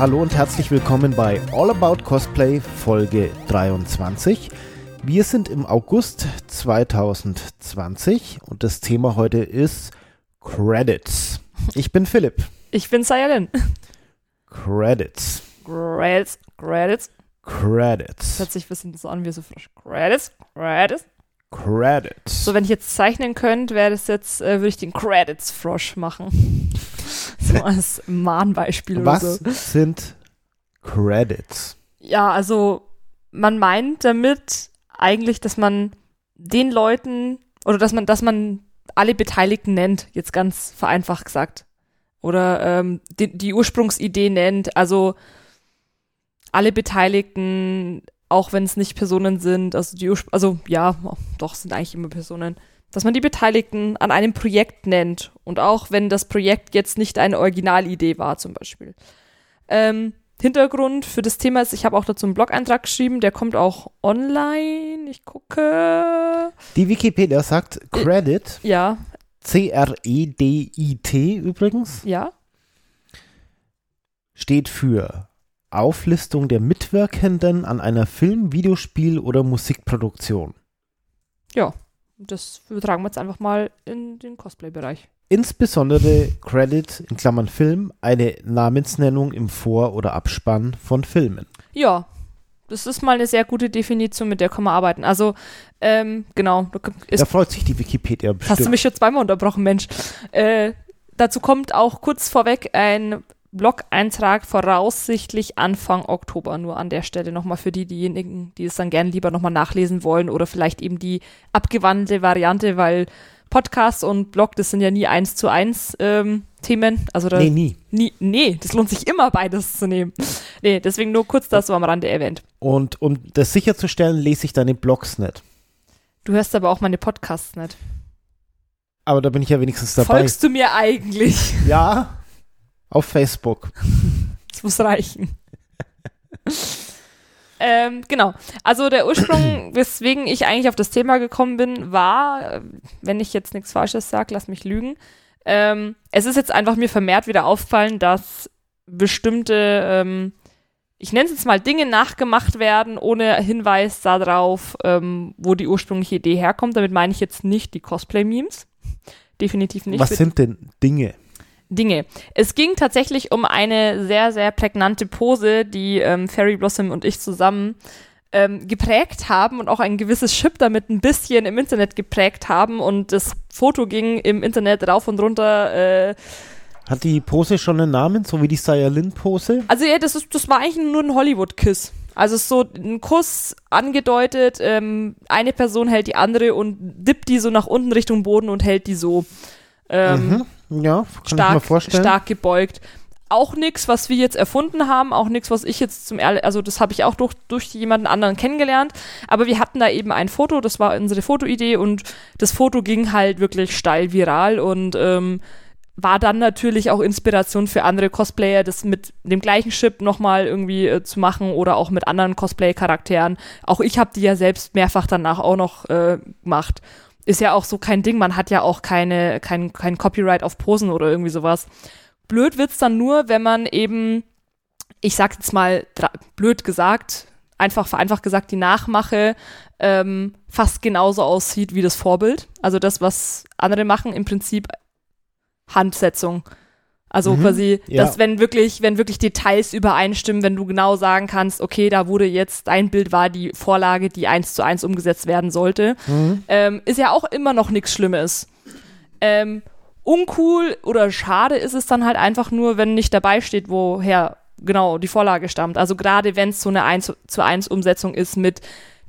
hallo und herzlich willkommen bei All About Cosplay Folge 23. Wir sind im August 2020 und das Thema heute ist Credits. Ich bin Philipp. Ich bin Sayalin. Credits. Credits, Credits. Credits. Das hört sich ein bisschen so an wie so frisch. Credits, Credits. Credits. So, wenn ich jetzt zeichnen könnte, wäre das jetzt, äh, würde ich den Credits-Frosch machen. so als Mahnbeispiel Was oder so. sind Credits? Ja, also man meint damit eigentlich, dass man den Leuten oder dass man, dass man alle Beteiligten nennt, jetzt ganz vereinfacht gesagt. Oder ähm, die, die Ursprungsidee nennt, also alle Beteiligten, auch wenn es nicht Personen sind, also die also ja, doch, sind eigentlich immer Personen, dass man die Beteiligten an einem Projekt nennt. Und auch wenn das Projekt jetzt nicht eine Originalidee war, zum Beispiel. Ähm, Hintergrund für das Thema ist, ich habe auch dazu einen Blog-Eintrag geschrieben, der kommt auch online. Ich gucke. Die Wikipedia sagt Credit, Ja, C-R-E-D-I-T übrigens, ja. steht für Auflistung der Mitwirkenden an einer Film-, Videospiel- oder Musikproduktion. Ja. Das übertragen wir jetzt einfach mal in den Cosplay-Bereich. Insbesondere Credit in Klammern Film, eine Namensnennung im Vor- oder Abspann von Filmen. Ja, das ist mal eine sehr gute Definition, mit der kann man arbeiten. Also, ähm, genau. da freut sich die Wikipedia hast du bestimmt. mich schon zweimal unterbrochen, Mensch. Äh, dazu kommt auch kurz vorweg ein Blog-Eintrag voraussichtlich Anfang Oktober. Nur an der Stelle nochmal für die, diejenigen, die es dann gerne lieber nochmal nachlesen wollen oder vielleicht eben die abgewandelte Variante, weil Podcast und Blog, das sind ja nie eins zu eins ähm, Themen. Also da Nee, nie. nie, nee, das lohnt sich immer beides zu nehmen. Nee, deswegen nur kurz das so am Rande erwähnt. Und um das sicherzustellen, lese ich deine Blogs nicht. Du hörst aber auch meine Podcasts nicht. Aber da bin ich ja wenigstens dabei. Folgst du mir eigentlich? Ja, auf Facebook. Das muss reichen. ähm, genau. Also der Ursprung, weswegen ich eigentlich auf das Thema gekommen bin, war, wenn ich jetzt nichts Falsches sage, lass mich lügen. Ähm, es ist jetzt einfach mir vermehrt wieder auffallen, dass bestimmte, ähm, ich nenne es jetzt mal Dinge nachgemacht werden, ohne Hinweis darauf, ähm, wo die ursprüngliche Idee herkommt. Damit meine ich jetzt nicht die Cosplay-Memes. Definitiv nicht. Was sind denn Dinge? Dinge. Es ging tatsächlich um eine sehr, sehr prägnante Pose, die ähm, Fairy Blossom und ich zusammen ähm, geprägt haben und auch ein gewisses Chip damit ein bisschen im Internet geprägt haben und das Foto ging im Internet rauf und runter. Äh, Hat die Pose schon einen Namen, so wie die Sayalin-Pose? also ja, das, ist, das war eigentlich nur ein Hollywood-Kiss. Also ist so ein Kuss angedeutet, ähm, eine Person hält die andere und dippt die so nach unten Richtung Boden und hält die so. Ähm, Mhm. Ja, kann ich mir stark, vorstellen. stark gebeugt. Auch nichts, was wir jetzt erfunden haben, auch nichts, was ich jetzt zum ehrlich, also das habe ich auch durch, durch jemanden anderen kennengelernt. Aber wir hatten da eben ein Foto, das war unsere Fotoidee und das Foto ging halt wirklich steil viral und ähm, war dann natürlich auch Inspiration für andere Cosplayer, das mit dem gleichen Chip nochmal irgendwie äh, zu machen oder auch mit anderen Cosplay-Charakteren. Auch ich habe die ja selbst mehrfach danach auch noch äh, gemacht. Ist ja auch so kein Ding, man hat ja auch keine, kein, kein Copyright auf Posen oder irgendwie sowas. Blöd wird's dann nur, wenn man eben, ich sag jetzt mal blöd gesagt, einfach vereinfacht gesagt, die Nachmache ähm, fast genauso aussieht wie das Vorbild. Also das, was andere machen, im Prinzip Handsetzung. Also Mhm, quasi, ja. dass wenn wirklich, wenn wirklich Details übereinstimmen, wenn du genau sagen kannst, okay, da wurde jetzt, dein Bild war die Vorlage, die eins zu eins umgesetzt werden sollte, Mhm. ähm, ist ja auch immer noch nichts Schlimmes. Ähm, uncool oder schade ist es dann halt einfach nur, wenn nicht dabei steht, woher genau die Vorlage stammt. Also gerade wenn es so eine 1 zu 1 Umsetzung ist mit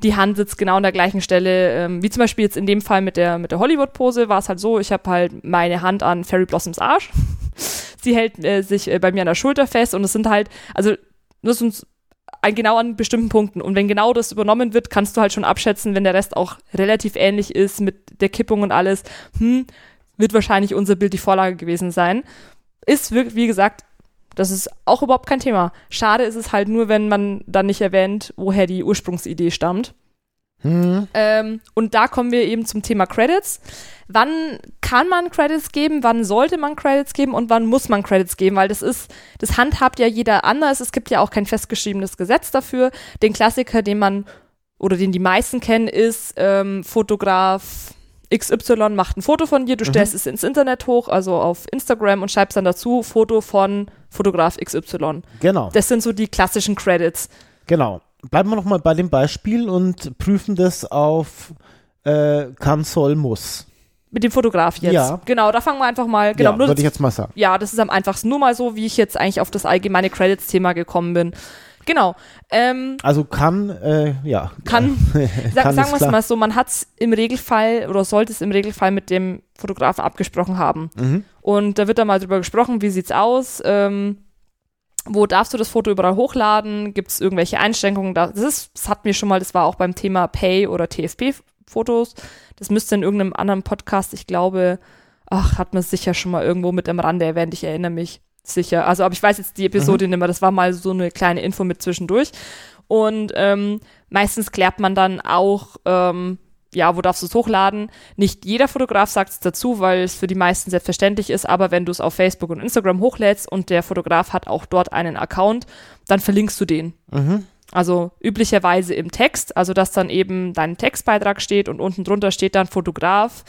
die Hand sitzt genau an der gleichen Stelle, ähm, wie zum Beispiel jetzt in dem Fall mit der, mit der Hollywood-Pose war es halt so, ich habe halt meine Hand an Fairy Blossoms Arsch. Sie hält äh, sich äh, bei mir an der Schulter fest und es sind halt, also das sind ein, genau an bestimmten Punkten. Und wenn genau das übernommen wird, kannst du halt schon abschätzen, wenn der Rest auch relativ ähnlich ist mit der Kippung und alles, hm, wird wahrscheinlich unser Bild die Vorlage gewesen sein. Ist, wirklich, wie gesagt, das ist auch überhaupt kein Thema. Schade ist es halt nur, wenn man dann nicht erwähnt, woher die Ursprungsidee stammt. Hm. Ähm, und da kommen wir eben zum Thema Credits. Wann kann man Credits geben, wann sollte man Credits geben und wann muss man Credits geben? Weil das ist, das handhabt ja jeder anders. Es gibt ja auch kein festgeschriebenes Gesetz dafür. Den Klassiker, den man oder den die meisten kennen, ist ähm, Fotograf XY macht ein Foto von dir, du stellst es ins Internet hoch, also auf Instagram und schreibst dann dazu Foto von Fotograf XY. Genau, Das sind so die klassischen Credits. genau. Bleiben wir nochmal bei dem Beispiel und prüfen das auf äh, kann, soll, muss. Mit dem Fotograf jetzt. Ja. Genau, da fangen wir einfach mal, genau, ja, würde ich jetzt mal sagen. ja, das ist am einfachsten. Nur mal so, wie ich jetzt eigentlich auf das allgemeine Credits-Thema gekommen bin. Genau. Ähm, Also kann, äh, ja. kann, sag, Kann sagen wir es mal so, man hat es im Regelfall oder sollte es im Regelfall mit dem Fotografen abgesprochen haben. Mhm. Und da wird dann mal drüber gesprochen, wie sieht's aus, ähm, wo darfst du das Foto überall hochladen, gibt es irgendwelche Einschränkungen, da, das, ist, das hatten wir schon mal, das war auch beim Thema Pay oder TFP-Fotos, das müsste in irgendeinem anderen Podcast, ich glaube, ach, hat man sicher schon mal irgendwo mit am Rande erwähnt, ich erinnere mich sicher, also aber ich weiß jetzt die Episode nicht mehr, das war mal so eine kleine Info mit zwischendurch. Und ähm, meistens klärt man dann auch, ähm, ja, wo darfst du es hochladen? Nicht jeder Fotograf sagt es dazu, weil es für die meisten selbstverständlich ist, aber wenn du es auf Facebook und Instagram hochlädst und der Fotograf hat auch dort einen Account, dann verlinkst du den. Mhm. Also üblicherweise im Text, also dass dann eben dein Textbeitrag steht und unten drunter steht dann Fotograf,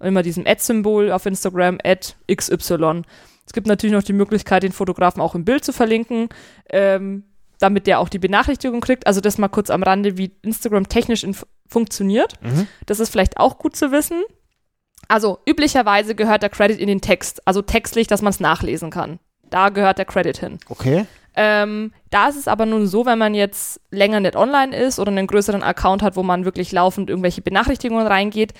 immer diesem Ad-Symbol auf Instagram, Ad XY. Es gibt natürlich noch die Möglichkeit, den Fotografen auch im Bild zu verlinken, ähm, damit der auch die Benachrichtigung kriegt. Also das mal kurz am Rande, wie Instagram technisch inf- funktioniert. Mhm. Das ist vielleicht auch gut zu wissen. Also üblicherweise gehört der Credit in den Text, also textlich, dass man es nachlesen kann. Da gehört der Credit hin. Okay. Ähm, da ist es aber nun so, wenn man jetzt länger nicht online ist oder einen größeren Account hat, wo man wirklich laufend irgendwelche Benachrichtigungen reingeht,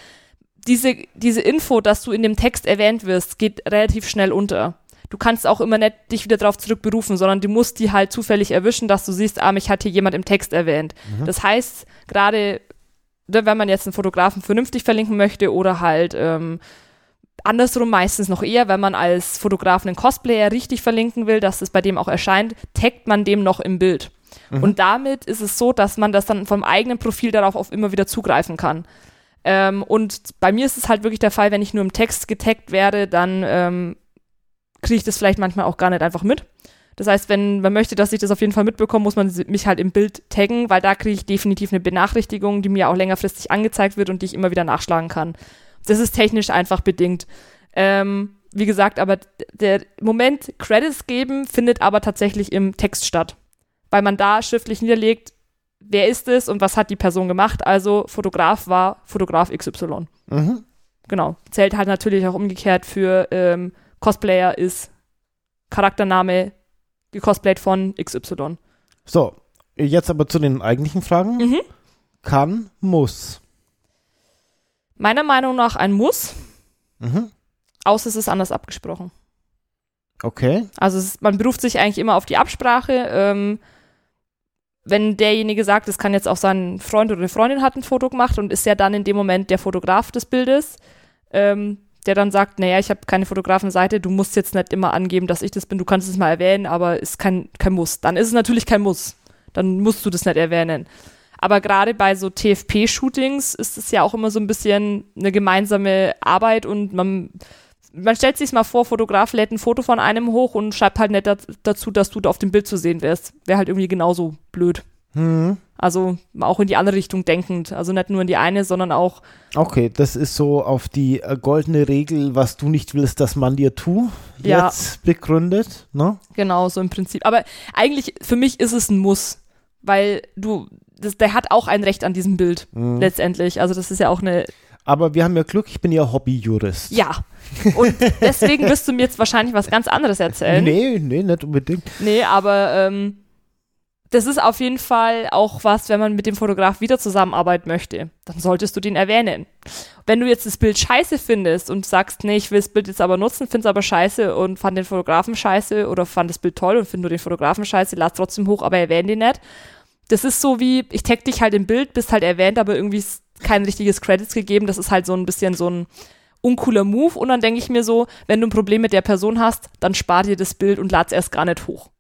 diese, diese Info, dass du in dem Text erwähnt wirst, geht relativ schnell unter. Du kannst auch immer nicht dich wieder darauf zurückberufen, sondern du musst die halt zufällig erwischen, dass du siehst, ah, mich hat hier jemand im Text erwähnt. Das heißt, gerade wenn man jetzt einen Fotografen vernünftig verlinken möchte oder halt ähm, andersrum meistens noch eher, wenn man als Fotograf einen Cosplayer richtig verlinken will, dass es bei dem auch erscheint, taggt man dem noch im Bild. Und damit ist es so, dass man das dann vom eigenen Profil darauf auch immer wieder zugreifen kann. Ähm, und bei mir ist es halt wirklich der Fall, wenn ich nur im Text getaggt werde, dann ähm, kriege ich das vielleicht manchmal auch gar nicht einfach mit. Das heißt, wenn man möchte, dass ich das auf jeden Fall mitbekomme, muss man mich halt im Bild taggen, weil da kriege ich definitiv eine Benachrichtigung, die mir auch längerfristig angezeigt wird und die ich immer wieder nachschlagen kann. Das ist technisch einfach bedingt. Ähm, wie gesagt, aber der Moment Credits geben findet aber tatsächlich im Text statt, weil man da schriftlich niederlegt, wer ist es und was hat die Person gemacht. Also Fotograf war Fotograf XY. Mhm. Genau. Zählt halt natürlich auch umgekehrt für ähm, Cosplayer ist Charaktername gecosplayt von XY. So, jetzt aber zu den eigentlichen Fragen. Mhm. Kann, muss. Meiner Meinung nach ein Muss, Mhm. außer es ist anders abgesprochen. Okay. Also ist, man beruft sich eigentlich immer auf die Absprache. Ähm, wenn derjenige sagt, es kann jetzt auch sein Freund oder eine Freundin hat ein Foto gemacht und ist ja dann in dem Moment der Fotograf des Bildes, ähm, der dann sagt, naja, ich habe keine Fotografenseite, du musst jetzt nicht immer angeben, dass ich das bin, du kannst es mal erwähnen, aber ist kein, kein Muss. Dann ist es natürlich kein Muss. Dann musst du das nicht erwähnen. Aber gerade bei so TFP-Shootings ist es ja auch immer so ein bisschen eine gemeinsame Arbeit und man, man stellt sich mal vor, Fotograf lädt ein Foto von einem hoch und schreibt halt nicht dazu, dass du da auf dem Bild zu sehen wärst. Wäre halt irgendwie genauso blöd. Hm. Also auch in die andere Richtung denkend. Also nicht nur in die eine, sondern auch, Okay, das ist so auf die äh, goldene Regel, was du nicht willst, dass man dir tu, Ja. jetzt begründet, ne? genau, so im Prinzip. Aber eigentlich, für mich ist es ein Muss. Weil du, das, der hat auch ein Recht an diesem Bild, Mhm. letztendlich. Also das ist ja auch eine, Aber wir haben ja Glück, ich bin ja Hobbyjurist. ja. Und deswegen wirst du mir jetzt wahrscheinlich was ganz anderes erzählen. Nee, nee, nicht unbedingt. Nee, aber ähm, das ist auf jeden Fall auch was, wenn man mit dem Fotograf wieder zusammenarbeiten möchte, dann solltest du den erwähnen. Wenn du jetzt das Bild scheiße findest und sagst, nee, ich will das Bild jetzt aber nutzen, find's aber scheiße und fand den Fotografen scheiße oder fand das Bild toll und find nur den Fotografen scheiße, lass trotzdem hoch, aber erwähne den nicht. Das ist so wie, ich tag dich halt im Bild, bist halt erwähnt, aber irgendwie ist kein richtiges Credits gegeben. Das ist halt so ein bisschen so ein uncooler Move. Und dann denke ich mir so, wenn du ein Problem mit der Person hast, dann spar dir das Bild und lad's erst gar nicht hoch.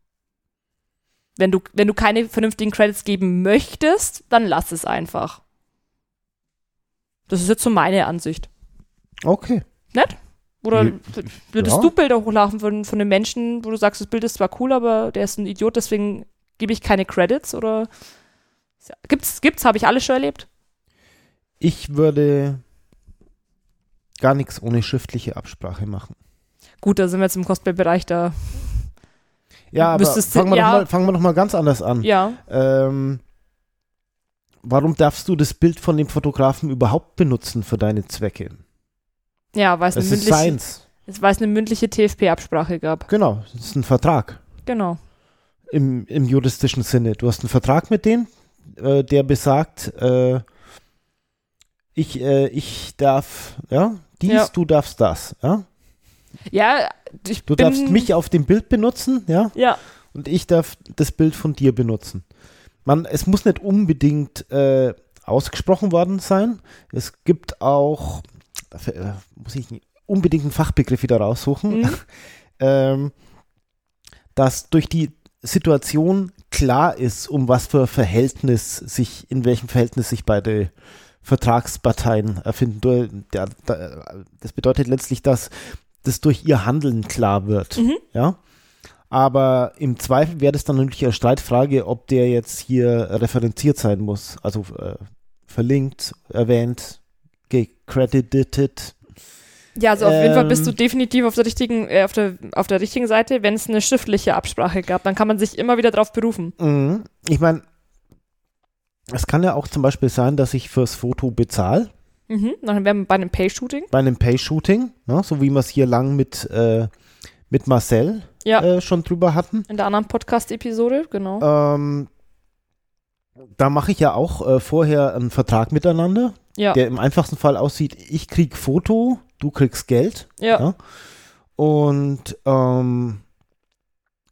Wenn du, wenn du keine vernünftigen Credits geben möchtest, dann lass es einfach. Das ist jetzt so meine Ansicht. Okay. Oder Ja, würdest du Bilder hochladen von, von einem Menschen, wo du sagst, das Bild ist zwar cool, aber der ist ein Idiot, deswegen gebe ich keine Credits? Oder gibt's, gibt's, habe ich alles schon erlebt? Ich würde gar nichts ohne schriftliche Absprache machen. Gut, da sind wir jetzt im Cosplay-Bereich, da, Ja, aber fangen wir, ja. doch mal, fangen wir doch mal ganz anders an. ja. Ähm, warum darfst du das Bild von dem Fotografen überhaupt benutzen für deine Zwecke? Ja, weil es eine Das mündliche, Science. weil es eine mündliche TFP-Absprache gab. Genau, das ist ein Vertrag Genau. im, im juristischen Sinne. Du hast einen Vertrag mit denen, äh, der besagt, äh, ich, äh, ich darf, ja, dies, Ja. du darfst das, ja. Ja, ich Du bin, darfst mich auf dem Bild benutzen, ja, Ja, und ich darf das Bild von dir benutzen. Man, es muss nicht unbedingt äh, ausgesprochen worden sein. Es gibt auch, dafür äh, muss ich unbedingt einen Fachbegriff wieder raussuchen, Mhm. ähm, dass durch die Situation klar ist, um was für Verhältnis sich, in welchem Verhältnis sich beide Vertragsparteien erfinden. Der- Das bedeutet letztlich, dass das durch ihr Handeln klar wird. Mhm. Ja. Aber im Zweifel wäre das dann natürlich eine Streitfrage, ob der jetzt hier referenziert sein muss. Also äh, verlinkt, erwähnt, gecredited. ja, also auf jeden Fall bist du Ähm. definitiv auf der richtigen, äh, auf der, auf der richtigen Seite, wenn es eine schriftliche Absprache gab, dann kann man sich immer wieder drauf berufen. Mhm. Ich meine, es kann ja auch zum Beispiel sein, dass ich fürs Foto bezahle, Mhm. Dann wären wir bei einem Pay-Shooting. bei einem Pay-Shooting, ne, so wie wir es hier lang mit, äh, mit Marcel Ja. äh, schon drüber hatten. In der anderen Podcast-Episode, genau. Ähm, da mache ich ja auch äh, vorher einen Vertrag miteinander, ja. der im einfachsten Fall aussieht, ich krieg Foto, du kriegst Geld. ja. ja. Und ähm,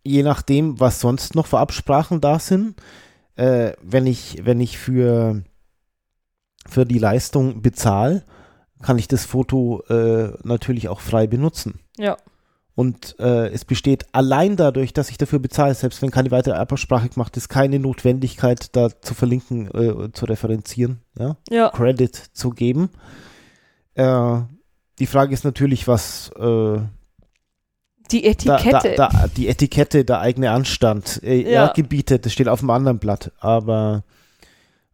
je nachdem, was sonst noch für Absprachen da sind, äh, wenn ich, wenn ich für, für die Leistung bezahle, kann ich das Foto äh, natürlich auch frei benutzen. Ja. Und äh, es besteht allein dadurch, dass ich dafür bezahle, selbst wenn keine weitere Absprache gemacht ist, keine Notwendigkeit, da zu verlinken, äh, zu referenzieren, ja, Ja. Credit zu geben. Äh, die Frage ist natürlich, was äh, Die da, Etikette. Da, da, die Etikette, der eigene Anstand, äh, Ja. ja. gebietet, das steht auf dem anderen Blatt, aber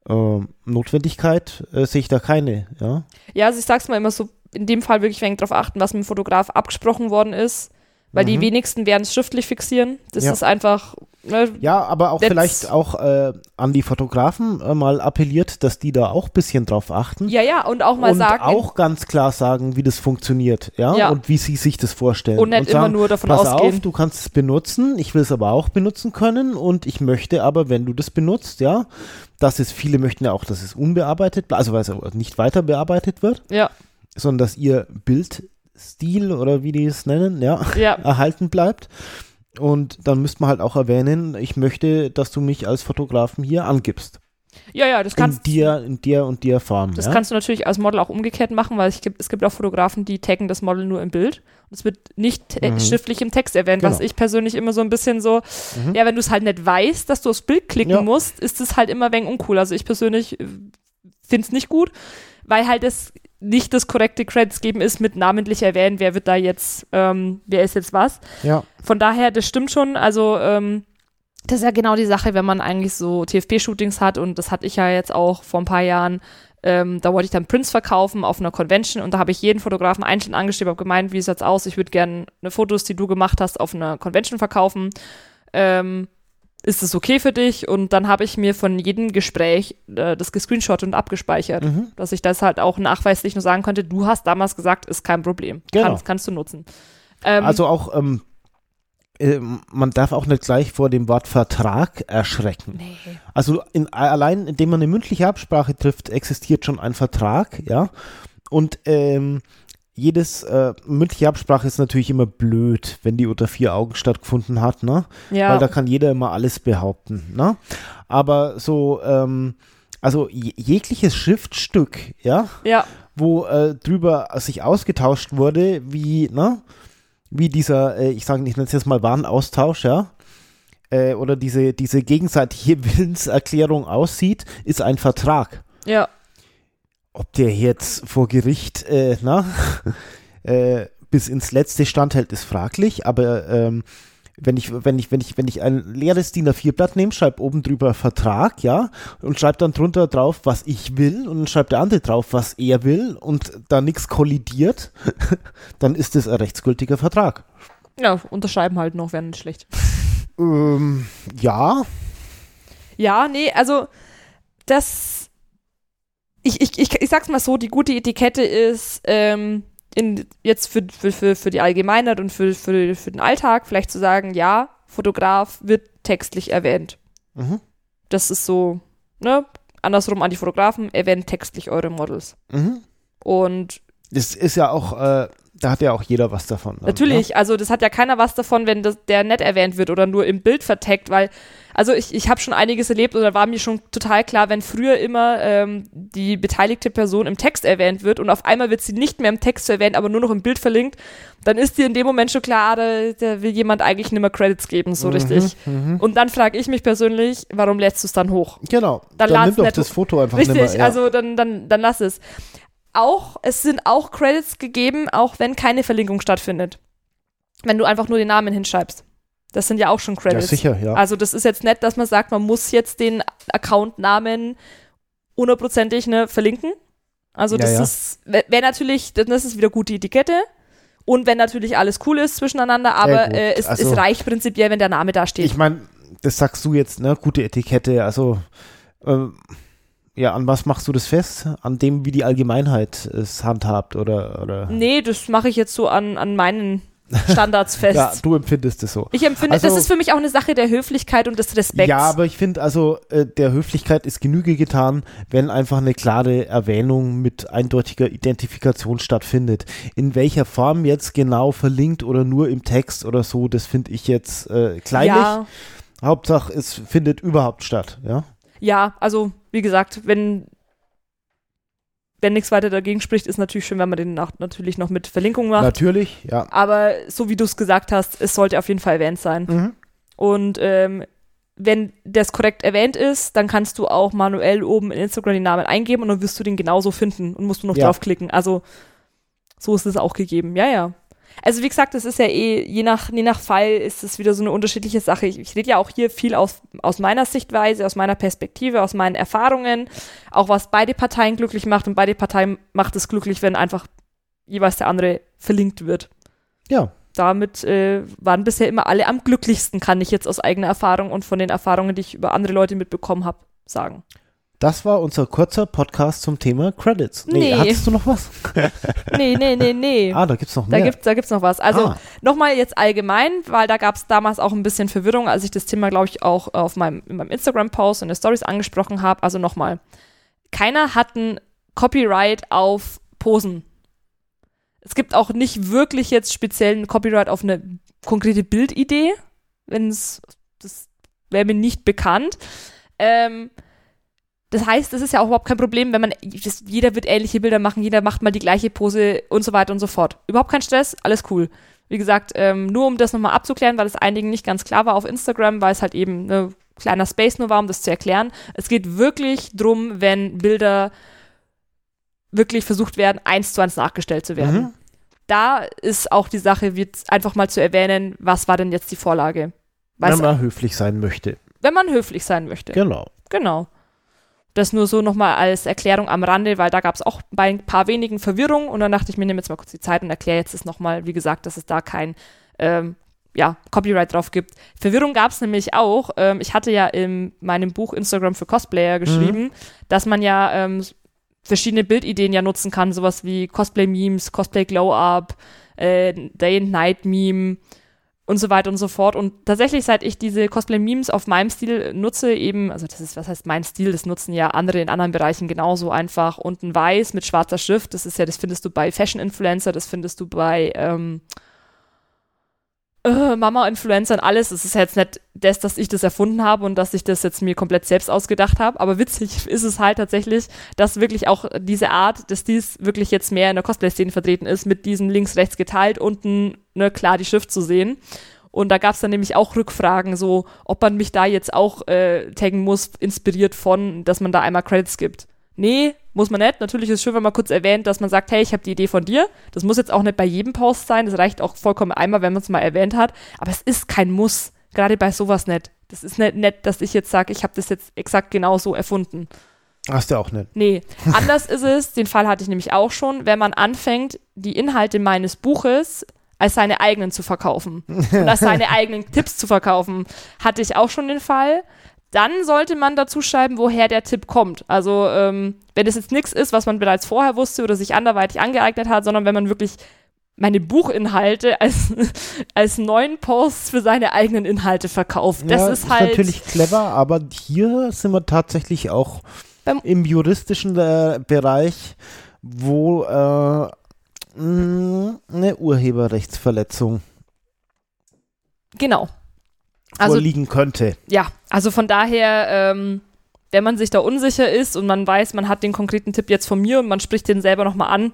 äh, Notwendigkeit äh, sehe ich da keine, ja. Ja, also ich sag's mal immer so, in dem Fall wirklich wenig drauf achten, was mit dem Fotograf abgesprochen worden ist, weil die Mhm. wenigsten werden es schriftlich fixieren. Das Ja. ist einfach, Ja, aber auch vielleicht auch äh, an die Fotografen äh, mal appelliert, dass die da auch ein bisschen drauf achten. ja, ja, und auch mal und sagen, auch ganz klar sagen, wie das funktioniert, ja, Ja. und wie sie sich das vorstellen. und nicht immer sagen, nur davon pass ausgehen. auf, du kannst es benutzen, ich will es aber auch benutzen können und ich möchte aber, wenn du das benutzt, ja, dass es, viele möchten ja auch, dass es unbearbeitet bleibt, also weil es nicht weiter bearbeitet wird, ja, sondern dass ihr Bildstil oder wie die es nennen, ja, ja, erhalten bleibt. Und dann müsste man halt auch erwähnen, ich möchte, dass du mich als Fotografen hier angibst. ja, ja, das In kannst dir, in dir und dir Form. Das ja? kannst du natürlich als Model auch umgekehrt machen, weil es gibt, es gibt auch Fotografen, die taggen das Model nur im Bild. Und es wird nicht äh, Mhm. schriftlich im Text erwähnt, was Genau. ich persönlich immer so ein bisschen so, Mhm. ja, wenn du es halt nicht weißt, dass du aufs Bild klicken Ja. musst, ist es halt immer ein wenig uncool. Also ich persönlich finde es nicht gut, weil halt es nicht das korrekte Credits geben ist mit namentlich erwähnen, wer wird da jetzt, ähm, wer ist jetzt was. ja. Von daher, das stimmt schon. Also, ähm, das ist ja genau die Sache, wenn man eigentlich so TFP-Shootings hat und das hatte ich ja jetzt auch vor ein paar Jahren. Ähm, da wollte ich dann Prints verkaufen auf einer Convention und da habe ich jeden Fotografen einzeln angeschrieben, habe gemeint, wie sieht's aus? Ich würde gerne eine Fotos, die du gemacht hast, auf einer Convention verkaufen. Ähm, ist es okay für dich? Und dann habe ich mir von jedem Gespräch äh, das gescreenshot und abgespeichert, Mhm. dass ich das halt auch nachweislich nur sagen konnte, du hast damals gesagt, ist kein Problem. Genau. Kannst, kannst du nutzen. Ähm, Also auch, ähm, äh, man darf auch nicht gleich vor dem Wort Vertrag erschrecken. nee. Also in, allein, indem man eine mündliche Absprache trifft, existiert schon ein Vertrag, ja. Und ähm, jedes äh, mündliche Absprache ist natürlich immer blöd, wenn die unter vier Augen stattgefunden hat, ne? Ja. Weil da kann jeder immer alles behaupten, ne? Aber so, ähm, also je- jegliches Schriftstück, ja, ja. wo äh, drüber sich ausgetauscht wurde, wie, ne, wie dieser, äh, ich sage, ich nenne es jetzt mal Warenaustausch, ja, äh, oder diese, diese gegenseitige Willenserklärung aussieht, ist ein Vertrag. Ja. Ob der jetzt vor Gericht, äh, na, äh, bis ins Letzte standhält, ist fraglich, aber ähm, wenn ich, wenn ich, wenn ich, wenn ich ein leeres DIN A4-Blatt nehme, schreibe oben drüber Vertrag, ja, und schreibe dann drunter drauf, was ich will, und dann schreibt der andere drauf, was er will, und da nichts kollidiert, dann ist das ein rechtsgültiger Vertrag. Ja, unterschreiben halt noch, wäre nicht schlecht. Ähm, ja. Ja, nee, also das. Ich, ich, ich, ich sag's mal so, die gute Etikette ist, ähm, in, jetzt für, für, für, für die Allgemeinheit und für, für, für den Alltag vielleicht zu sagen, ja, Fotograf wird textlich erwähnt. Mhm. Das ist so, ne? Andersrum an die Fotografen, erwähnt textlich eure Models. Mhm. Und Das ist ja auch, äh, da hat ja auch jeder was davon. dann, Natürlich, also das hat ja keiner was davon, wenn das, der nett erwähnt wird oder nur im Bild verteckt, weil, also ich, ich habe schon einiges erlebt oder war mir schon total klar, wenn früher immer ähm, die beteiligte Person im Text erwähnt wird und auf einmal wird sie nicht mehr im Text erwähnt, aber nur noch im Bild verlinkt, dann ist dir in dem Moment schon klar, ah, da, da will jemand eigentlich nicht mehr Credits geben, so richtig. Mhm. Und dann frage ich mich persönlich, warum lädst du es dann hoch? Genau. Dann Dann, nimm doch das. Foto einfach Richtig, nicht mehr. Ja. also dann, dann, dann lass es. Auch, es sind auch Credits gegeben, auch wenn keine Verlinkung stattfindet. Wenn du einfach nur den Namen hinschreibst. Das sind ja auch schon ja, Credits. sicher, ja. Also das ist jetzt nicht, dass man sagt, man muss jetzt den Account-Namen hundertprozentig ne, verlinken. Also Ja, das ja. ist, wäre natürlich, das ist wieder gute Etikette. Und wenn natürlich alles cool ist zwischeneinander, aber äh, es, Also- es reicht prinzipiell, wenn der Name da steht. Ich meine, das sagst du jetzt, ne? Gute Etikette, also ähm, ja, an was machst du das fest? An dem, wie die Allgemeinheit es handhabt oder, oder nee, das mache ich jetzt so an, an meinen Standards fest. ja, du empfindest es so. Ich empfinde, Also- das ist für mich auch eine Sache der Höflichkeit und des Respekts. Ja, aber ich finde also, äh, der Höflichkeit ist Genüge getan, wenn einfach eine klare Erwähnung mit eindeutiger Identifikation stattfindet. In welcher Form jetzt genau verlinkt oder nur im Text oder so, das finde ich jetzt äh, kleinlich. ja, Hauptsache, es findet überhaupt statt, ja. Ja, also wie gesagt, wenn wenn nichts weiter dagegen spricht, ist natürlich schön, wenn man den auch natürlich noch mit Verlinkung macht. Natürlich, ja. Aber so wie du es gesagt hast, es sollte auf jeden Fall erwähnt sein. Mhm. Und ähm, wenn das korrekt erwähnt ist, dann kannst du auch manuell oben in Instagram den Namen eingeben und dann wirst du den genauso finden und musst du noch Ja. draufklicken. Also so ist es auch gegeben. Ja, ja. Also wie gesagt, das ist ja eh, je nach, je nach Fall ist es wieder so eine unterschiedliche Sache. Ich, ich rede ja auch hier viel aus, aus meiner Sichtweise, aus meiner Perspektive, aus meinen Erfahrungen, auch was beide Parteien glücklich macht und beide Parteien macht es glücklich, wenn einfach jeweils der andere verlinkt wird Ja, damit äh, waren bisher immer alle am glücklichsten, kann ich jetzt aus eigener Erfahrung und von den Erfahrungen, die ich über andere Leute mitbekommen habe, sagen. Das war unser kurzer Podcast zum Thema Credits. Nee, Nee. hattest du noch was? Nee, nee, nee, nee. Ah, da gibt's noch Da mehr. gibt's, da gibt's noch was. Also Ah. nochmal jetzt allgemein, weil da gab's damals auch ein bisschen Verwirrung, als ich das Thema, glaube ich, auch auf meinem, in meinem Instagram-Post und in den Stories angesprochen habe. Also nochmal, keiner hat ein Copyright auf Posen. Es gibt auch nicht wirklich jetzt speziell ein Copyright auf eine konkrete Bildidee, wenn es, das wäre mir nicht bekannt. Ähm, das heißt, es ist ja auch überhaupt kein Problem, wenn man, das, jeder wird ähnliche Bilder machen, jeder macht mal die gleiche Pose und so weiter und so fort. Überhaupt kein Stress, alles cool. Wie gesagt, ähm, nur um das nochmal abzuklären, weil es einigen nicht ganz klar war auf Instagram, weil es halt eben ein kleiner Space nur war, um das zu erklären. Es geht wirklich drum, wenn Bilder wirklich versucht werden, eins zu eins nachgestellt zu werden. Mhm. Da ist auch die Sache, wird einfach mal zu erwähnen, was war denn jetzt die Vorlage? Wenn Weil's, man höflich sein möchte. wenn man höflich sein möchte. Genau. Genau. Das nur so nochmal als Erklärung am Rande, weil da gab es auch bei ein paar wenigen Verwirrung und dann dachte ich mir, nehme jetzt mal kurz die Zeit und erkläre jetzt das nochmal, wie gesagt, dass es da kein ähm, ja, Copyright drauf gibt. Verwirrung gab es nämlich auch. Ähm, ich hatte ja in meinem Buch Instagram für Cosplayer geschrieben, dass man ja ähm, verschiedene Bildideen ja nutzen kann, sowas wie Cosplay-Memes, Cosplay-Glow-Up, äh, Day-and-Night-Meme und so weiter und so fort. Und tatsächlich, seit ich diese Cosplay-Memes auf meinem Stil nutze, eben, also das ist, was heißt mein Stil, das nutzen ja andere in anderen Bereichen genauso einfach. Unten weiß mit schwarzer Schrift, das ist ja, das findest du bei Fashion-Influencer, das findest du bei ähm, äh, Mama-Influencern, alles. Es ist jetzt nicht das, dass ich das erfunden habe und dass ich das jetzt mir komplett selbst ausgedacht habe, aber witzig ist es halt tatsächlich, dass wirklich auch diese Art des Stils wirklich jetzt mehr in der Cosplay-Szene vertreten ist, mit diesem links, rechts geteilt, unten ne, klar die Schrift zu sehen. Und da gab es dann nämlich auch Rückfragen, so ob man mich da jetzt auch äh, taggen muss, inspiriert von, dass man da einmal Credits gibt. nee, muss man nicht. Natürlich ist es schön, wenn man kurz erwähnt, dass man sagt, hey, ich habe die Idee von dir. Das muss jetzt auch nicht bei jedem Post sein. Das reicht auch vollkommen einmal, wenn man es mal erwähnt hat. Aber es ist kein Muss. Gerade bei sowas nicht. Das ist nicht nett, dass ich jetzt sage, ich habe das jetzt exakt genau so erfunden. Hast du auch nicht. Nee, anders ist es, den Fall hatte ich nämlich auch schon, wenn man anfängt, die Inhalte meines Buches als seine eigenen zu verkaufen und als seine eigenen Tipps zu verkaufen, hatte ich auch schon den Fall. Dann sollte man dazu schreiben, woher der Tipp kommt. Also ähm, wenn es jetzt nichts ist, was man bereits vorher wusste oder sich anderweitig angeeignet hat, sondern wenn man wirklich meine Buchinhalte als, als neuen Posts für seine eigenen Inhalte verkauft. Das ja, ist halt. natürlich clever, aber hier sind wir tatsächlich auch im juristischen äh, Bereich, wo äh, mh, eine Urheberrechtsverletzung Genau. Also vorliegen könnte. ja, also von daher, ähm, wenn man sich da unsicher ist und man weiß, man hat den konkreten Tipp jetzt von mir und man spricht den selber nochmal an.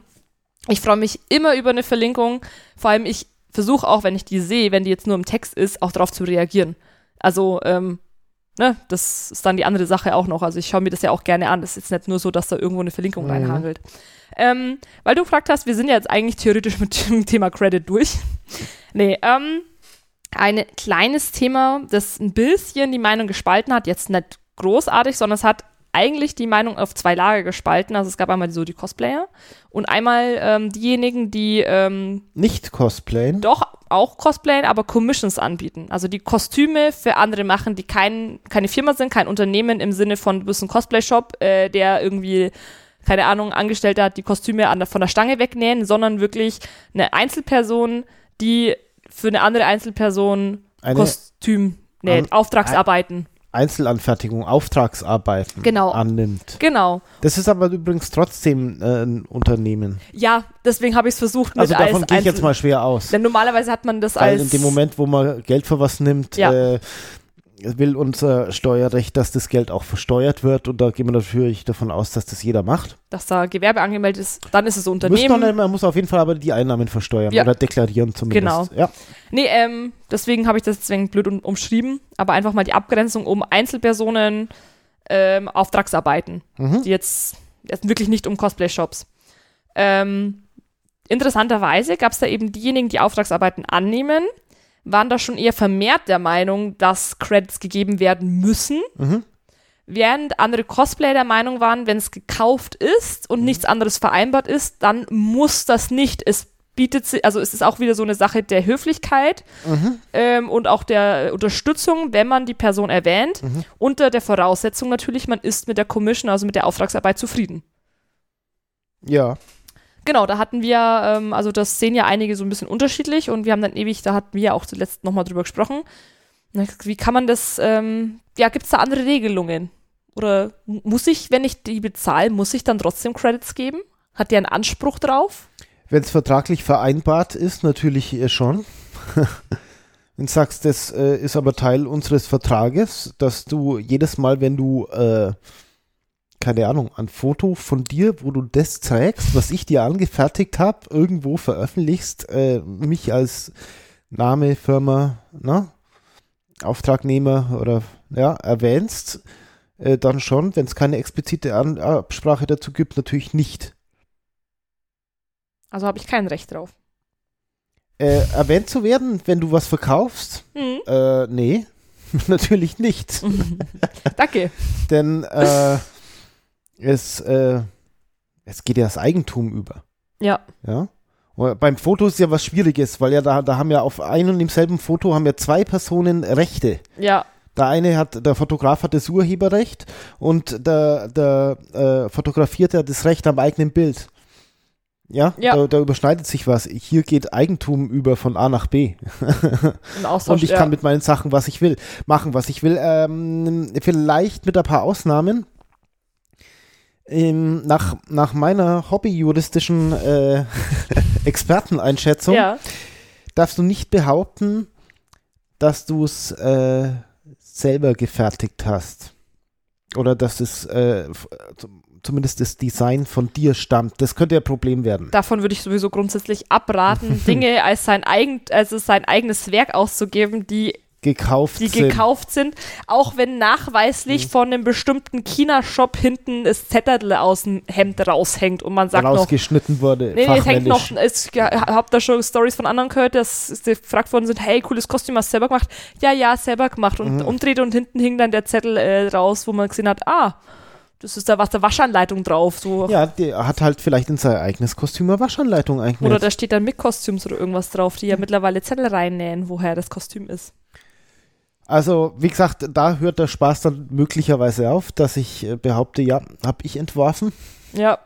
Ich freue mich immer über eine Verlinkung. Vor allem, ich versuche auch, wenn ich die sehe, wenn die jetzt nur im Text ist, auch darauf zu reagieren. Also, ähm, ne, das ist dann die andere Sache auch noch. Also ich schaue mir das ja auch gerne an. Das ist jetzt nicht nur so, dass da irgendwo eine Verlinkung Mhm. reinhangelt. Ähm, weil du gefragt hast, wir sind ja jetzt eigentlich theoretisch mit dem Thema Credit durch. nee, ähm, ein kleines Thema, das ein bisschen die Meinung gespalten hat, jetzt nicht großartig, sondern es hat eigentlich die Meinung auf zwei Lager gespalten. Also es gab einmal so die Cosplayer und einmal ähm, diejenigen, die ähm, Nicht cosplayen. doch auch cosplayen, aber Commissions anbieten. Also die Kostüme für andere machen, die kein, keine Firma sind, kein Unternehmen im Sinne von, du bist ein Cosplay-Shop, äh, der irgendwie, keine Ahnung, Angestellte hat, die Kostüme an von der Stange wegnähen, sondern wirklich eine Einzelperson, die für eine andere Einzelperson Eine Kostüm näht, An- Auftragsarbeiten. Einzelanfertigung, Auftragsarbeiten Genau. annimmt. Genau. Das ist aber übrigens trotzdem äh, ein Unternehmen. Ja, deswegen habe ich es versucht Also davon gehe ich jetzt mal schwer aus. Denn normalerweise hat man das Weil als in dem Moment, wo man Geld für was nimmt, Ja. äh, will unser Steuerrecht, dass das Geld auch versteuert wird und da gehen wir natürlich davon aus, dass das jeder macht. dass da Gewerbe angemeldet ist, dann ist es Unternehmen. nicht, man muss auf jeden Fall aber die Einnahmen versteuern Ja. oder deklarieren zumindest. Genau. Ja. Nee, ähm, deswegen habe ich das deswegen blöd um, umschrieben, aber einfach mal die Abgrenzung um Einzelpersonen, ähm, Auftragsarbeiten, Mhm. die jetzt, jetzt wirklich nicht um Cosplay-Shops. Ähm, interessanterweise gab es da eben diejenigen, die Auftragsarbeiten annehmen, waren da schon eher vermehrt der Meinung, dass Credits gegeben werden müssen, Mhm. während andere Cosplayer der Meinung waren, wenn es gekauft ist und nichts anderes vereinbart ist, dann muss das nicht. Es bietet sich, also es ist auch wieder so eine Sache der Höflichkeit Mhm. ähm, und auch der Unterstützung, wenn man die Person erwähnt, Mhm. unter der Voraussetzung natürlich, man ist mit der Commission, also mit der Auftragsarbeit zufrieden. Ja. Genau, da hatten wir, ähm, also das sehen ja einige so ein bisschen unterschiedlich und wir haben dann ewig, da hatten wir auch zuletzt nochmal drüber gesprochen. Wie kann man das, ähm, ja, gibt es da andere Regelungen? Oder muss ich, wenn ich die bezahle, muss ich dann trotzdem Credits geben? Hat der einen Anspruch drauf? Wenn es vertraglich vereinbart ist, natürlich äh, schon. Wenn du sagst, das äh, ist aber Teil unseres Vertrages, dass du jedes Mal, wenn du, äh, keine Ahnung, ein Foto von dir, wo du das zeigst, was ich dir angefertigt habe, irgendwo veröffentlichst, äh, mich als Name, Firma, ne, Auftragnehmer oder ja, erwähnst, äh, dann schon, wenn es keine explizite An Absprache dazu gibt, natürlich nicht. Also habe ich kein Recht drauf. Äh, erwähnt zu werden, wenn du was verkaufst? Mhm. Äh, nee, natürlich nicht. Danke. Denn äh, es, äh, es geht ja das Eigentum über. Ja. Ja. Und beim Foto ist ja was Schwieriges, weil ja da, da haben ja auf ein und demselben Foto haben ja zwei Personen Rechte. Ja. Der eine hat, der Fotograf hat das Urheberrecht und der, der äh, Fotografierte hat das Recht am eigenen Bild. Ja, Ja. Da, da überschneidet sich was. Hier geht Eigentum über von A nach B. Und ich ja. kann mit meinen Sachen, was ich will, machen, was ich will. Ähm, vielleicht mit ein paar Ausnahmen. Ähm, nach, nach meiner hobbyjuristischen äh, Experteneinschätzung Ja. darfst du nicht behaupten, dass du es äh, selber gefertigt hast. Oder dass es äh, zumindest das Design von dir stammt. Das könnte ein Problem werden. Davon würde ich sowieso grundsätzlich abraten, Dinge als sein, eigen, also sein eigenes Werk auszugeben, die gekauft die sind. gekauft sind, auch wenn nachweislich von einem bestimmten China-Shop hinten das Zettel aus dem Hemd raushängt und man sagt noch, rausgeschnitten wurde. Nee, nee, es hängt noch, ich hab da schon Stories von anderen gehört, dass sie gefragt worden sind, hey, cooles Kostüm, hast du selber gemacht? Ja, ja, selber gemacht. Und Mhm. umdreht und hinten hing dann der Zettel äh, raus, wo man gesehen hat, ah, das ist da was der Waschanleitung drauf. So. Ja, der hat halt vielleicht in sein eigenes Kostüm eine Waschanleitung Oder eingebaut. da steht dann mit Kostüms oder irgendwas drauf, die ja mittlerweile Zettel reinnähen, woher das Kostüm ist. Also, wie gesagt, da hört der Spaß dann möglicherweise auf, dass ich äh, behaupte, ja, habe ich entworfen. Ja,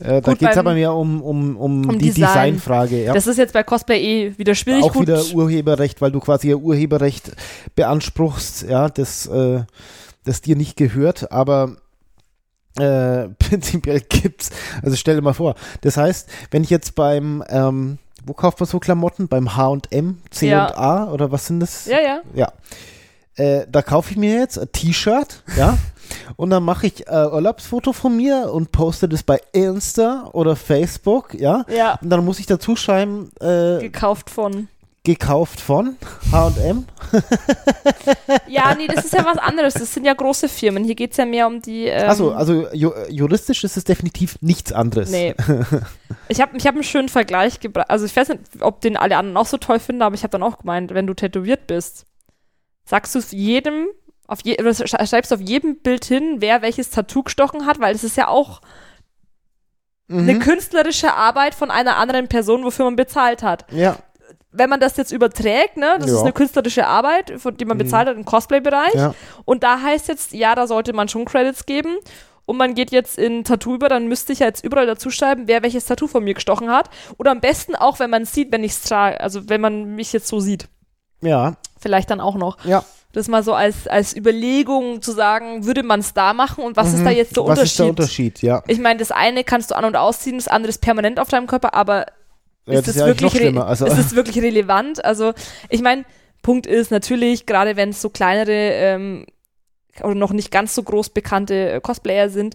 Äh, da geht es aber mehr um, um, um, Um die Design. Designfrage. Ja. das ist jetzt bei Cosplay eh wieder schwierig. Auch Gut, wieder Urheberrecht, weil du quasi ein Urheberrecht beanspruchst, ja, das, äh, das dir nicht gehört, aber äh, prinzipiell gibt's, also stell dir mal vor, das heißt, wenn ich jetzt beim, ähm, wo kauft man so Klamotten? Beim H&M, C Ja. und A oder was sind das? ja, ja. Ja. Äh, da kaufe ich mir jetzt ein T-Shirt, ja, und dann mache ich äh, Urlaubsfoto von mir und poste das bei Insta oder Facebook, ja. Ja, Und dann muss ich dazu schreiben, äh, gekauft von. Gekauft von H&M. Ja, nee, das ist ja was anderes. Das sind ja große Firmen. Hier geht es ja mehr um die. Ähm, Also, also ju juristisch ist es definitiv nichts anderes. Nee. Ich habe ich hab einen schönen Vergleich gebracht. Also ich weiß nicht, ob den alle anderen auch so toll finden, aber ich habe dann auch gemeint, wenn du tätowiert bist, sagst du jedem, auf je, oder sch- schreibst auf jedem Bild hin, wer welches Tattoo gestochen hat, weil das ist ja auch eine Mhm. künstlerische Arbeit von einer anderen Person, wofür man bezahlt hat. Ja, Wenn man das jetzt überträgt, ne, das Ja. ist eine künstlerische Arbeit, von die man Mhm. bezahlt hat im Cosplay-Bereich. ja. Und da heißt jetzt, ja, da sollte man schon Credits geben. Und man geht jetzt in Tattoo über, dann müsste ich ja jetzt überall dazu schreiben, wer welches Tattoo von mir gestochen hat. Oder am besten auch, wenn man es sieht, wenn ich es trage. Also wenn man mich jetzt so sieht. Ja, Vielleicht dann auch noch. ja. Das mal so als, als Überlegung zu sagen, würde man es da machen und was ist da jetzt der Mhm. Was Unterschied? ist der Unterschied? Ja. Ich meine, das eine kannst du an- und ausziehen, das andere ist permanent auf deinem Körper, aber ja ist das noch wirklich, re- schlimmer. Also, ist es wirklich relevant? Also, ich meine, Punkt ist natürlich, gerade wenn es so kleinere ähm, oder noch nicht ganz so groß bekannte äh, Cosplayer sind,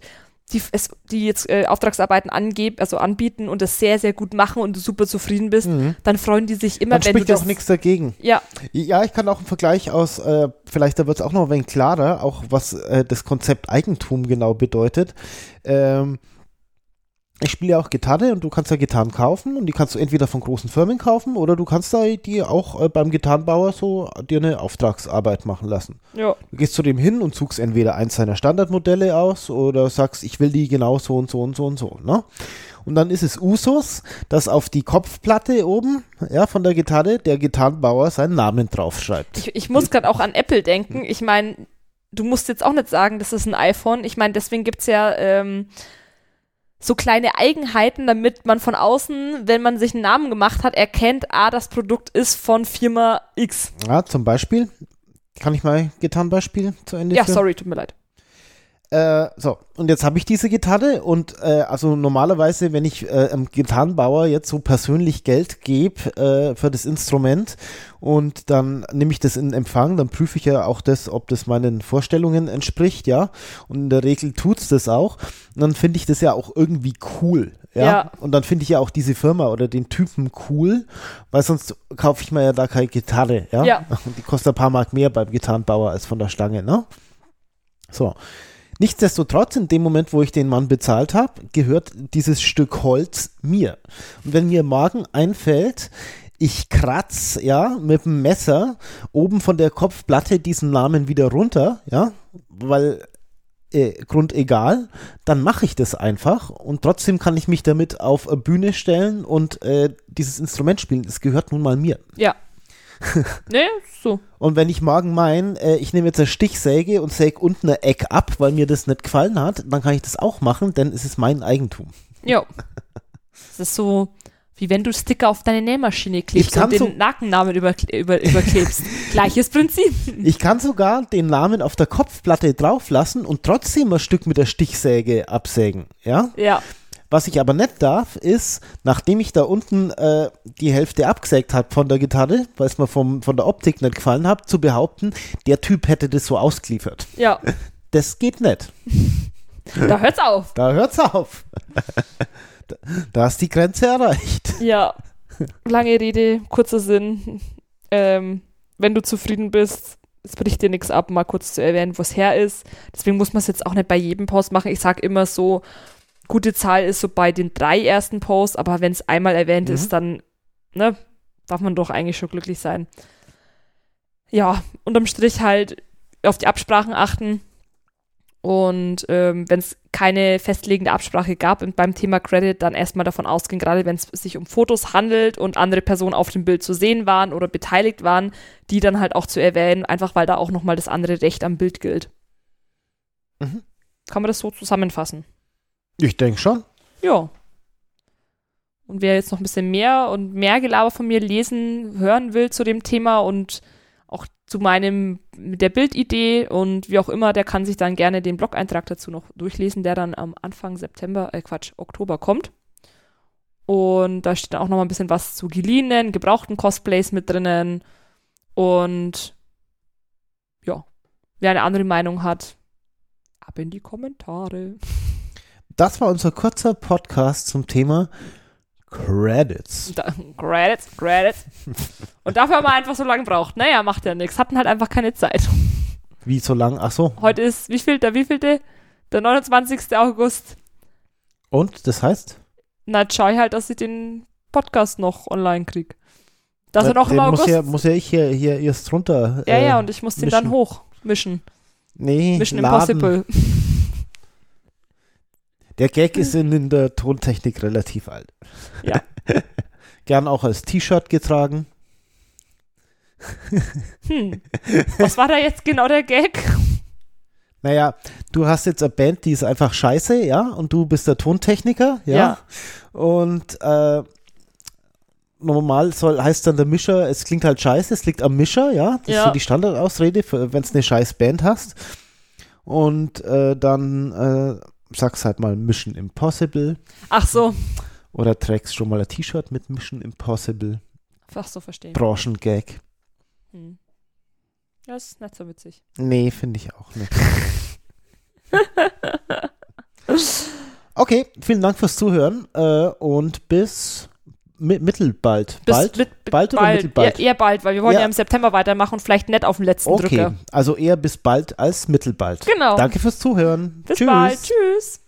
die, es, die jetzt äh, Auftragsarbeiten angeben, also anbieten und das sehr, sehr gut machen und du super zufrieden bist, mhm. dann freuen die sich immer, dann wenn du spricht ja das. auch nichts dagegen. Ja, Ja, ich kann auch einen Vergleich aus, äh, vielleicht da wird es auch noch ein wenig klarer, auch was äh, das Konzept Eigentum genau bedeutet. Ähm, ich spiele ja auch Gitarre und du kannst ja Gitarren kaufen und die kannst du entweder von großen Firmen kaufen oder du kannst da die auch äh, beim Gitarrenbauer so dir eine Auftragsarbeit machen lassen. ja, Du gehst zu dem hin und suchst entweder eins seiner Standardmodelle aus oder sagst, ich will die genau so und so und so und so, ne? Und dann ist es Usus, dass auf die Kopfplatte oben, ja, von der Gitarre, der Gitarrenbauer seinen Namen draufschreibt. ich, ich muss gerade auch an Apple denken. Ich meine, du musst jetzt auch nicht sagen, das ist ein iPhone. Ich meine, deswegen gibt es ja ähm, so kleine Eigenheiten, damit man von außen, wenn man sich einen Namen gemacht hat, erkennt, ah, das Produkt ist von Firma X. Ja, zum Beispiel, kann ich mal Gitarrenbeispiel zu Ende Ja, führen? sorry, tut mir leid. Äh, so, und jetzt habe ich diese Gitarre und äh, also normalerweise, wenn ich äh, einem Gitarrenbauer jetzt so persönlich Geld gebe äh, für das Instrument und dann nehme ich das in Empfang, dann prüfe ich ja auch das, ob das meinen Vorstellungen entspricht, ja. Und in der Regel tut's das auch. Und dann finde ich das ja auch irgendwie cool, ja. Ja. Und dann finde ich ja auch diese Firma oder den Typen cool, weil sonst kaufe ich mir ja da keine Gitarre, ja. Ja. Und die kostet ein paar Mark mehr beim Gitarrenbauer als von der Stange, ne? So. Nichtsdestotrotz, in dem Moment, wo ich den Mann bezahlt habe, gehört dieses Stück Holz mir. Und wenn mir morgen einfällt, ich kratz, ja, mit dem Messer oben von der Kopfplatte diesen Namen wieder runter, ja, weil äh, Grund egal, dann mache ich das einfach und trotzdem kann ich mich damit auf eine Bühne stellen und äh, dieses Instrument spielen. Es gehört nun mal mir. Ja. nee, so. Und wenn ich morgen mein, äh, ich nehme jetzt eine Stichsäge und säge unten ein Eck ab, weil mir das nicht gefallen hat, dann kann ich das auch machen, denn es ist mein Eigentum. Ja. Das ist so, wie wenn du Sticker auf deine Nähmaschine klebst und den so- Markennamen über, über, überklebst. Gleiches Prinzip. Ich kann sogar den Namen auf der Kopfplatte drauflassen und trotzdem ein Stück mit der Stichsäge absägen, ja? Ja. Was ich aber nicht darf, ist, nachdem ich da unten äh, die Hälfte abgesägt habe von der Gitarre, weil es mir vom, von der Optik nicht gefallen hat, zu behaupten, der Typ hätte das so ausgeliefert. Ja. Das geht nicht. Da hört's auf. Da hört's auf. da, da ist die Grenze erreicht. Ja. Lange Rede, kurzer Sinn. Ähm, wenn du zufrieden bist, es bricht dir nichts ab, mal kurz zu erwähnen, wo es her ist. Deswegen muss man es jetzt auch nicht bei jedem Post machen. Ich sage immer so, gute Zahl ist so bei den drei ersten Posts, aber wenn es einmal erwähnt Mhm. ist, dann ne, darf man doch eigentlich schon glücklich sein. Ja, unterm Strich halt auf die Absprachen achten. Und ähm, wenn es keine festlegende Absprache gab und beim Thema Credit, dann erstmal davon ausgehen, gerade wenn es sich um Fotos handelt und andere Personen auf dem Bild zu sehen waren oder beteiligt waren, die dann halt auch zu erwähnen, einfach weil da auch nochmal das andere Recht am Bild gilt. Mhm. Kann man das so zusammenfassen? Ich denke schon. Ja. Und wer jetzt noch ein bisschen mehr und mehr Gelaber von mir lesen, hören will zu dem Thema und auch zu meinem, mit der Bildidee und wie auch immer, der kann sich dann gerne den Blog-Eintrag dazu noch durchlesen, der dann am Anfang September, äh Quatsch, Oktober kommt. Und da steht dann auch noch mal ein bisschen was zu geliehenen, gebrauchten Cosplays mit drinnen. Und ja, wer eine andere Meinung hat, ab in die Kommentare. Das war unser kurzer Podcast zum Thema Credits. Da, Credits, Credits. Und dafür haben wir einfach so lange gebraucht. Naja, macht ja nichts. Hatten halt einfach keine Zeit. Wie so lang? Ach so. Heute ist, wie viel, der wievielte? Der 29. August. Und das heißt? Na, schau ich halt, dass ich den Podcast noch online krieg. Dass er Äh, noch im August. muss ja, muss ja ich hier, hier erst runter. ja, äh, ja, und ich muss den dann mischen. hochmischen. Nee, Mission laden. Impossible. Der Gag ist in, in der Tontechnik relativ alt. Ja. Gern auch als T-Shirt getragen. Hm. Was war da jetzt genau der Gag? Naja, du hast jetzt eine Band, die ist einfach scheiße, ja, und du bist der Tontechniker, ja. Ja. Und äh, normal soll, heißt dann der Mischer, es klingt halt scheiße, es liegt am Mischer, ja. Das ist Ja. so die Standardausrede, wenn es eine scheiß Band hast. Und äh, dann äh, sagst halt mal Mission Impossible Ach so. oder trägst schon mal ein T-Shirt mit Mission Impossible. Ach so, verstehe. Branchengag. Hm. Ja, ist nicht so witzig. Nee, finde ich auch nicht. okay, vielen Dank fürs Zuhören äh, und bis mittelbald. Bis bald? mit- bald oder mittelbald? Eher, eher bald, weil wir wollen ja. Ja. im September weitermachen und vielleicht nicht auf den letzten okay, Drücker. also eher bis bald als mittelbald. Genau. Danke fürs Zuhören. Bis Tschüss. bald. Tschüss.